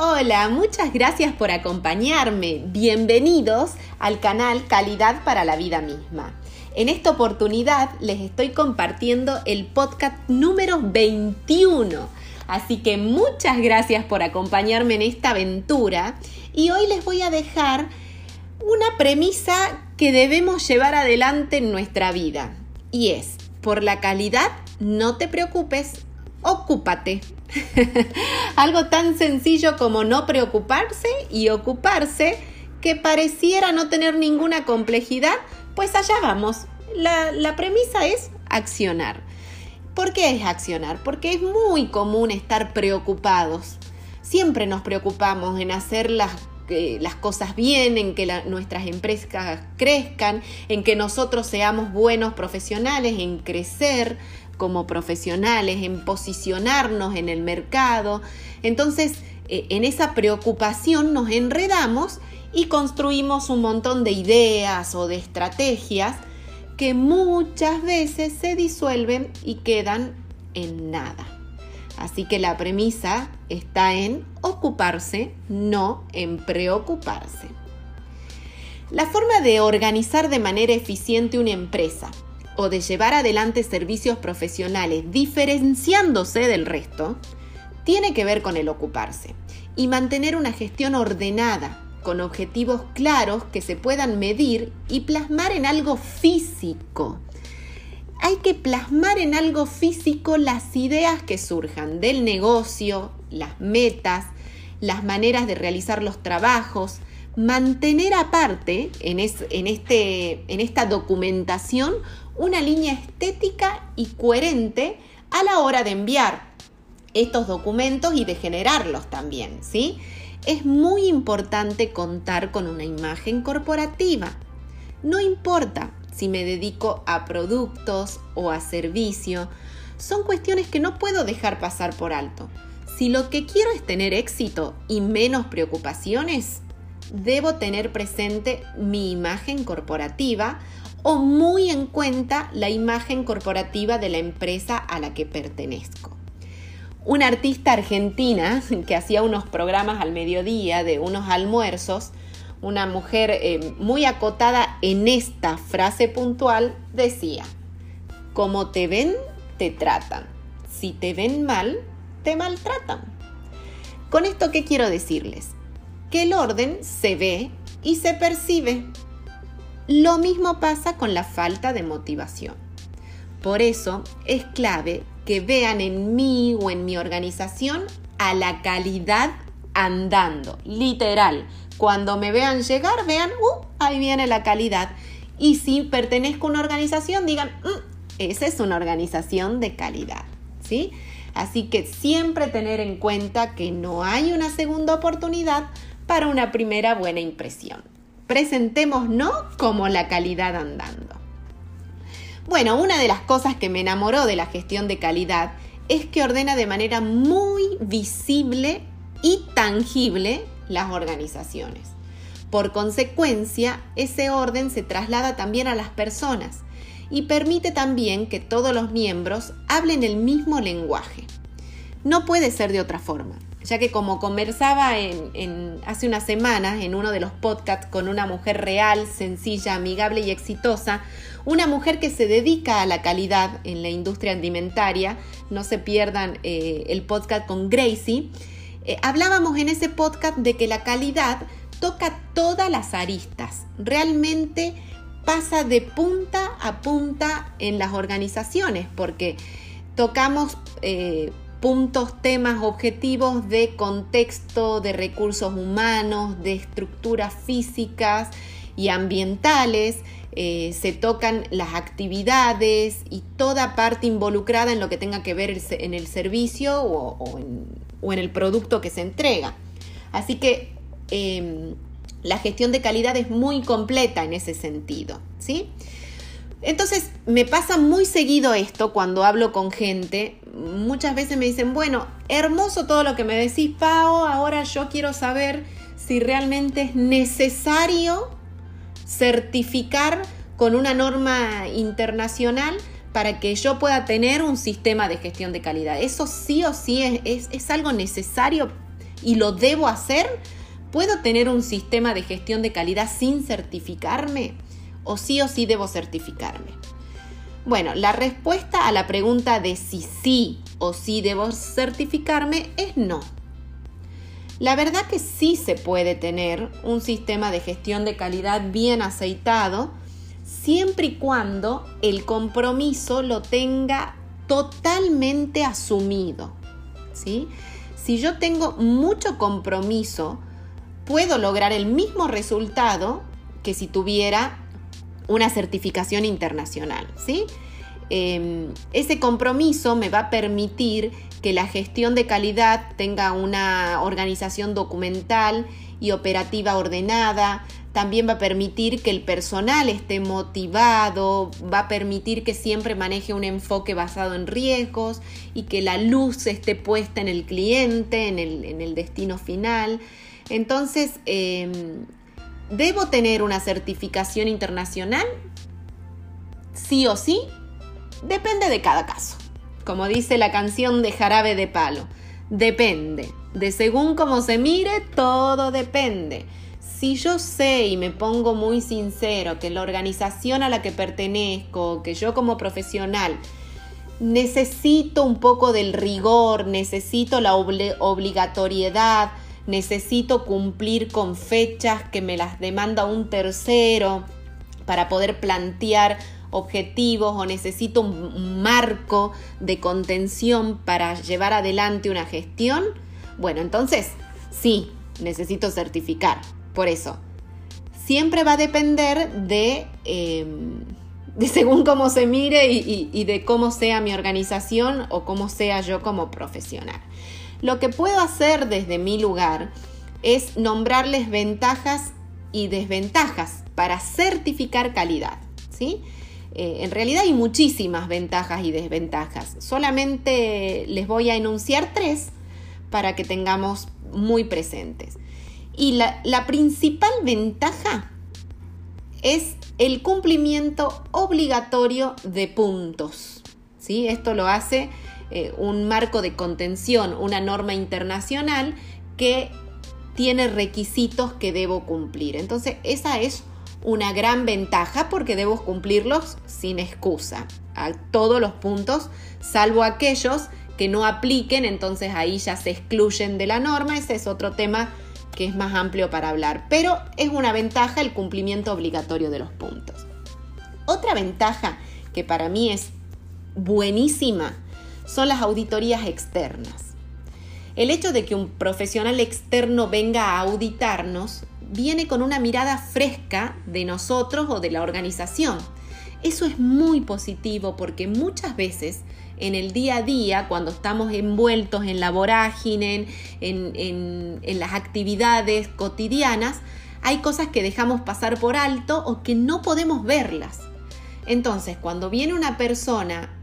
Hola, muchas gracias por acompañarme. Bienvenidos al canal Calidad para la Vida misma. En esta oportunidad les estoy compartiendo el podcast número 21. Así que muchas gracias por acompañarme en esta aventura y hoy les voy a dejar una premisa que debemos llevar adelante en nuestra vida y es, por la calidad no te preocupes, ocúpate. Algo tan sencillo como no preocuparse y ocuparse que pareciera no tener ninguna complejidad, pues allá vamos. La, la, premisa es accionar. ¿Por qué es accionar? Porque es muy común estar preocupados. Siempre nos preocupamos en hacer las, las cosas bien, en que nuestras empresas crezcan, en que nosotros seamos buenos profesionales, en crecer, como profesionales, en posicionarnos en el mercado. Entonces, eh, en esa preocupación nos enredamos y construimos un montón de ideas o de estrategias que muchas veces se disuelven y quedan en nada. Así que la premisa está en ocuparse, no en preocuparse. La forma de organizar de manera eficiente una empresa o de llevar adelante servicios profesionales diferenciándose del resto, tiene que ver con el ocuparse y mantener una gestión ordenada, con objetivos claros que se puedan medir y plasmar en algo físico. Hay que plasmar en algo físico las ideas que surjan del negocio, las metas, las maneras de realizar los trabajos, mantener aparte en, este, en esta documentación una línea estética y coherente a la hora de enviar estos documentos y de generarlos también, ¿sí? Es muy importante contar con una imagen corporativa. No importa si me dedico a productos o a servicio, son cuestiones que no puedo dejar pasar por alto. Si lo que quiero es tener éxito y menos preocupaciones, debo tener presente mi imagen corporativa o muy en cuenta la imagen corporativa de la empresa a la que pertenezco. Una artista argentina que hacía unos programas al mediodía de unos almuerzos, una mujer eh, muy acotada en esta frase puntual, decía, como te ven, te tratan. Si te ven mal, te maltratan. Con esto, ¿qué quiero decirles? que el orden se ve y se percibe. Lo mismo pasa con la falta de motivación. Por eso es clave que vean en mí o en mi organización a la calidad andando, literal. Cuando me vean llegar, vean, uh, ahí viene la calidad. Y si pertenezco a una organización, digan, mm, esa es una organización de calidad. ¿Sí? Así que siempre tener en cuenta que no hay una segunda oportunidad para una primera buena impresión. Presentémonos como la calidad andando. Bueno, una de las cosas que me enamoró de la gestión de calidad es que ordena de manera muy visible y tangible las organizaciones. Por consecuencia, ese orden se traslada también a las personas y permite también que todos los miembros hablen el mismo lenguaje. No puede ser de otra forma ya que como conversaba hace unas semanas en uno de los podcasts con una mujer real, sencilla, amigable y exitosa, una mujer que se dedica a la calidad en la industria alimentaria, no se pierdan eh, el podcast con Gracie, eh, hablábamos en ese podcast de que la calidad toca todas las aristas, realmente pasa de punta a punta en las organizaciones, porque tocamos... Eh, puntos, temas, objetivos de contexto, de recursos humanos, de estructuras físicas y ambientales. Eh, se tocan las actividades y toda parte involucrada en lo que tenga que ver en el servicio o, en, el producto que se entrega. Así que em, la gestión de calidad es muy completa en ese sentido. ¿sí? Entonces, me pasa muy seguido esto cuando hablo con gente. Muchas veces me dicen, bueno, hermoso todo lo que me decís, Pau, ahora yo quiero saber si realmente es necesario certificar con una norma internacional para que yo pueda tener un sistema de gestión de calidad. Eso sí o sí es, es, algo necesario y lo debo hacer? ¿Puedo tener un sistema de gestión de calidad sin certificarme? ¿O sí o sí debo certificarme? Bueno, la respuesta a la pregunta de si sí o sí debo certificarme es no. La verdad que sí se puede tener un sistema de gestión de calidad bien aceitado siempre y cuando el compromiso lo tenga totalmente asumido. ¿sí? Si yo tengo mucho compromiso, puedo lograr el mismo resultado que si tuviera una certificación internacional. ¿sí? Em, ese compromiso me va a permitir que la gestión de calidad tenga una organización documental y operativa ordenada, también va a permitir que el personal esté motivado, va a permitir que siempre maneje un enfoque basado en riesgos y que la luz esté puesta en el cliente, en el, destino final. Entonces, em, ¿debo tener una certificación internacional? Sí o sí, depende de cada caso. Como dice la canción de Jarabe de Palo, depende. De según cómo se mire, todo depende. Si yo sé y me pongo muy sincero que la organización a la que pertenezco, que yo como profesional, necesito un poco del rigor, necesito la obligatoriedad, necesito cumplir con fechas que me las demanda un tercero para poder plantear objetivos o necesito un marco de contención para llevar adelante una gestión, bueno, entonces sí, necesito certificar. Por eso, siempre va a depender de, em, de según cómo se mire y, y de cómo sea mi organización o cómo sea yo como profesional. Lo que puedo hacer desde mi lugar es nombrarles ventajas y desventajas para certificar calidad. ¿sí? Eh, en realidad hay muchísimas ventajas y desventajas. Solamente les voy a enunciar tres para que tengamos muy presentes. Y la, principal ventaja es el cumplimiento obligatorio de puntos. ¿sí? Esto lo hace eh, un marco de contención, una norma internacional que tiene requisitos que debo cumplir. Entonces, esa es una gran ventaja porque debo cumplirlos sin excusa a todos los puntos, salvo aquellos que no apliquen, entonces ahí ya se excluyen de la norma, ese es otro tema que es más amplio para hablar, pero es una ventaja el cumplimiento obligatorio de los puntos. Otra ventaja que para mí es buenísima son las auditorías externas. El hecho de que un profesional externo venga a auditarnos viene con una mirada fresca de nosotros o de la organización. Eso es muy positivo porque muchas veces en el día a día, cuando estamos envueltos en la vorágine, en, en, las actividades cotidianas, hay cosas que dejamos pasar por alto o que no podemos verlas. Entonces, cuando viene una persona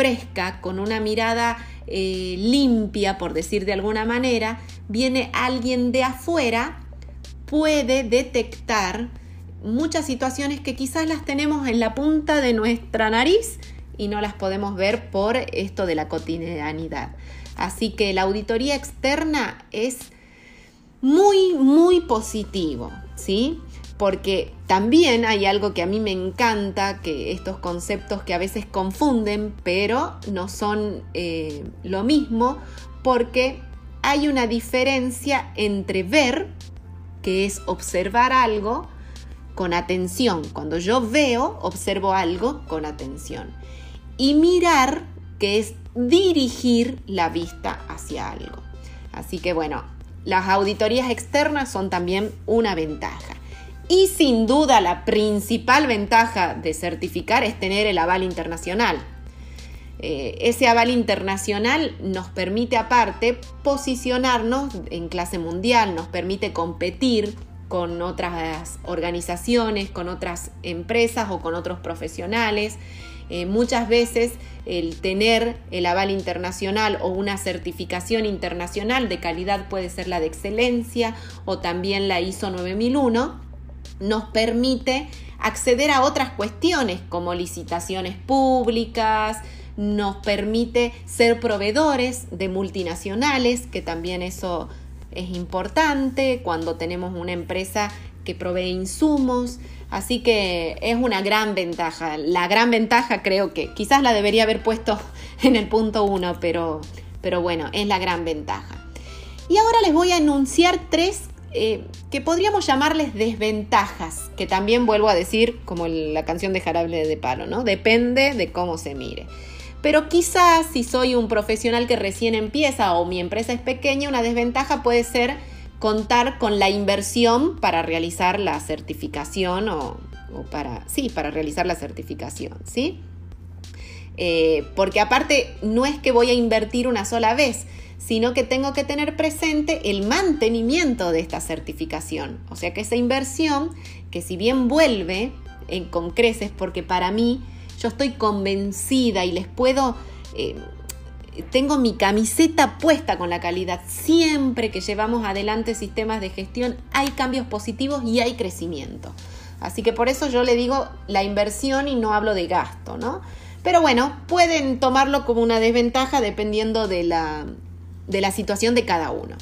fresca, con una mirada eh, limpia, por decir de alguna manera, viene alguien de afuera puede detectar muchas situaciones que quizás las tenemos en la punta de nuestra nariz y no las podemos ver por esto de la cotidianidad. Así que la auditoría externa es muy, muy positivo, ¿sí? Porque también hay algo que a mí me encanta, que estos conceptos que a veces confunden, pero no son eh, lo mismo, porque hay una diferencia entre ver que es observar algo con atención. Cuando yo veo, observo algo con atención. Y mirar, que es dirigir la vista hacia algo. Así que bueno, las auditorías externas son también una ventaja. Y sin duda la principal ventaja de certificar es tener el aval internacional. Eh, ese aval internacional nos permite aparte posicionarnos en clase mundial, nos permite competir con otras organizaciones, con otras empresas o con otros profesionales. Eh, muchas veces el tener el aval internacional o una certificación internacional de calidad puede ser la de excelencia o también la ISO 9001, nos permite acceder a otras cuestiones como licitaciones públicas, nos permite ser proveedores de multinacionales, que también eso es importante, cuando tenemos una empresa que provee insumos, así que es una gran ventaja. La gran ventaja creo que quizás la debería haber puesto en el punto uno, pero, pero bueno, es la gran ventaja. Y ahora les voy a enunciar tres eh, que podríamos llamarles desventajas, que también vuelvo a decir, como la canción de Jarable de Palo, ¿no? Depende de cómo se mire. Pero quizás si soy un profesional que recién empieza o mi empresa es pequeña, una desventaja puede ser contar con la inversión para realizar la certificación o, para, sí, para realizar la certificación, ¿sí? Eh, porque aparte no es que voy a invertir una sola vez, sino que tengo que tener presente el mantenimiento de esta certificación. O sea que esa inversión, que si bien vuelve en, con creces, porque para mí yo estoy convencida y les puedo... Eh, tengo mi camiseta puesta con la calidad. Siempre que llevamos adelante sistemas de gestión hay cambios positivos y hay crecimiento. Así que por eso yo le digo la inversión y no hablo de gasto, ¿no? Pero bueno, pueden tomarlo como una desventaja dependiendo de la, de la situación de cada uno.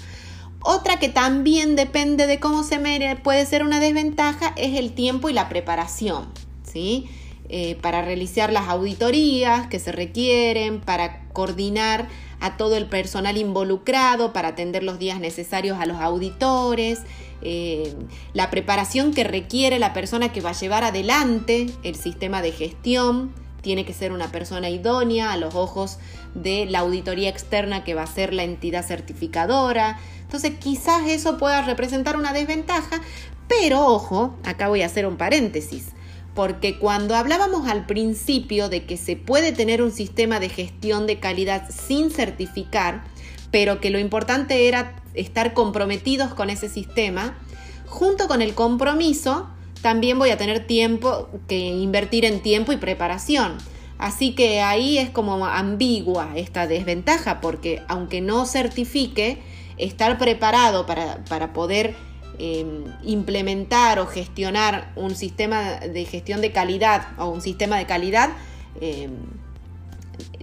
Otra que también depende de cómo se mere, puede ser una desventaja es el tiempo y la preparación, ¿sí? Eh, para realizar las auditorías que se requieren, para coordinar a todo el personal involucrado, para atender los días necesarios a los auditores, eh, la preparación que requiere la persona que va a llevar adelante el sistema de gestión, tiene que ser una persona idónea a los ojos de la auditoría externa que va a ser la entidad certificadora. Entonces quizás eso pueda representar una desventaja, pero ojo, acá voy a hacer un paréntesis, porque cuando hablábamos al principio de que se puede tener un sistema de gestión de calidad sin certificar, pero que lo importante era estar comprometidos con ese sistema, junto con el compromiso, también voy a tener tiempo que invertir en tiempo y preparación. Así que ahí es como ambigua esta desventaja, porque aunque no certifique, estar preparado para, poder em, implementar o gestionar un sistema de gestión de calidad o un sistema de calidad, em,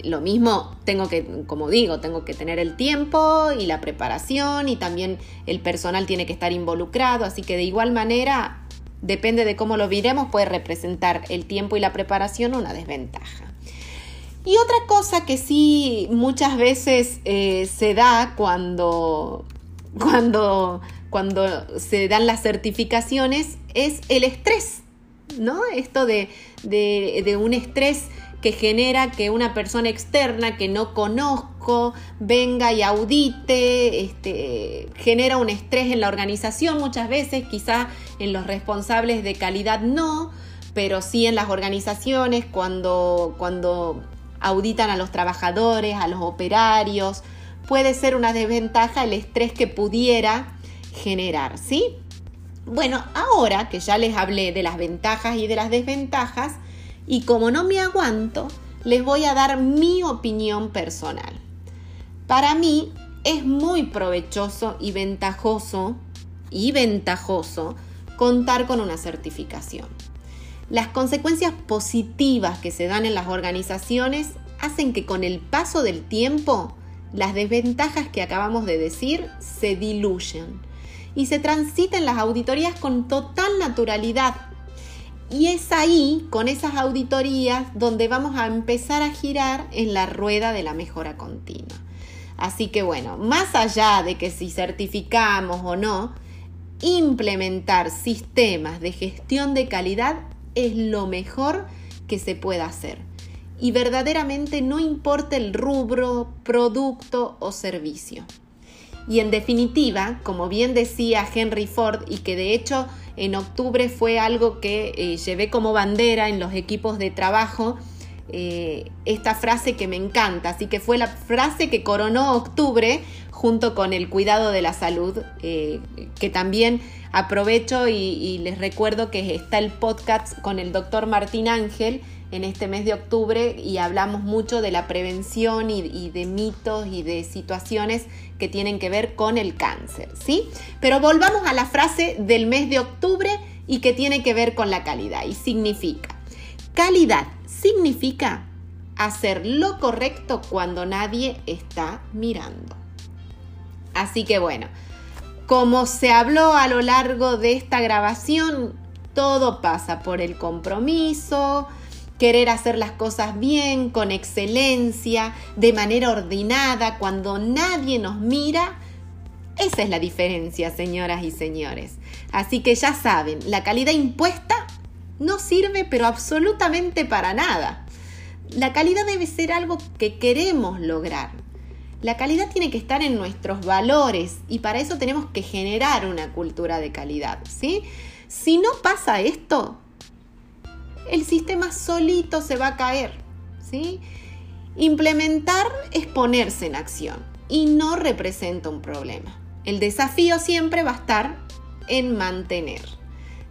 lo mismo tengo que, como digo, tengo que tener el tiempo y la preparación y también el personal tiene que estar involucrado, así que de igual manera depende de cómo lo viremos, puede representar el tiempo y la preparación una desventaja. Y otra cosa que sí muchas veces eh, se da cuando, cuando, cuando se dan las certificaciones es el estrés, ¿no? Esto de, de un estrés que genera que una persona externa que no conozco venga y audite, este, genera un estrés en la organización muchas veces, quizá en los responsables de calidad no, pero sí en las organizaciones cuando, cuando auditan a los trabajadores, a los operarios, puede ser una desventaja el estrés que pudiera generar, ¿sí? Bueno, ahora que ya les hablé de las ventajas y de las desventajas, y como no me aguanto, les voy a dar mi opinión personal. Para mí es muy provechoso y ventajoso y ventajoso contar con una certificación. Las consecuencias positivas que se dan en las organizaciones hacen que con el paso del tiempo las desventajas que acabamos de decir se diluyen y se transiten las auditorías con total naturalidad y es ahí, con esas auditorías, donde vamos a empezar a girar en la rueda de la mejora continua. Así que bueno, más allá de que si certificamos o no, implementar sistemas de gestión de calidad es lo mejor que se pueda hacer. Y verdaderamente no importa el rubro, producto o servicio. Y en definitiva, como bien decía Henry Ford y que de hecho en octubre fue algo que eh, llevé como bandera en los equipos de trabajo, eh, esta frase que me encanta, así que fue la frase que coronó octubre junto con el cuidado de la salud, eh, que también aprovecho y, les recuerdo que está el podcast con el doctor Martín Ángel en este mes de octubre y hablamos mucho de la prevención y, y de mitos y de situaciones que tienen que ver con el cáncer, ¿sí? Pero volvamos a la frase del mes de octubre y que tiene que ver con la calidad y significa, calidad significa hacer lo correcto cuando nadie está mirando. Así que bueno, Como se habló a lo largo de esta grabación, todo pasa por el compromiso, querer hacer las cosas bien, con excelencia, de manera ordenada, cuando nadie nos mira. Esa es la diferencia, señoras y señores. Así que ya saben, la calidad impuesta no sirve pero absolutamente para nada. La calidad debe ser algo que queremos lograr. La calidad tiene que estar en nuestros valores y para eso tenemos que generar una cultura de calidad, ¿sí? Si no pasa esto, el sistema solito se va a caer, ¿sí? Implementar es ponerse en acción y no representa un problema. El desafío siempre va a estar en mantener.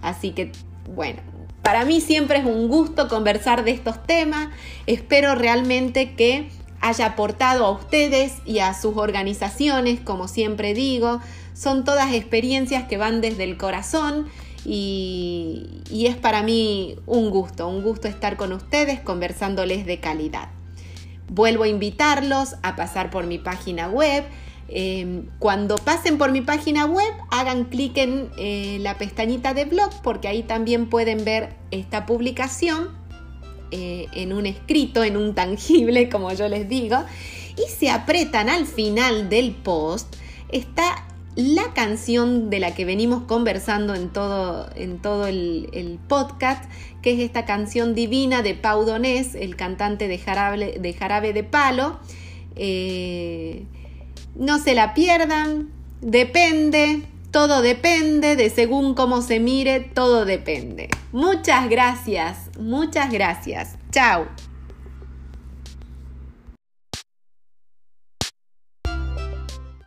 Así que, bueno, para mí siempre es un gusto conversar de estos temas. Espero realmente que haya aportado a ustedes y a sus organizaciones, como siempre digo. Son todas experiencias que van desde el corazón y, es para mí un gusto, un gusto estar con ustedes conversándoles de calidad. Vuelvo a invitarlos a pasar por mi página web. Em, cuando pasen por mi página web, hagan clic en eh, la pestañita de blog porque ahí también pueden ver esta publicación eh, en un escrito, en un tangible, como yo les digo. Y se apretan al final del post, está la canción de la que venimos conversando en todo, en todo el, podcast, que es esta canción divina de Pau Donés, el cantante de Jarabe de, Palo. Eh, no se la pierdan, depende, todo depende, de según cómo se mire, todo depende. Muchas gracias, muchas gracias. Chao.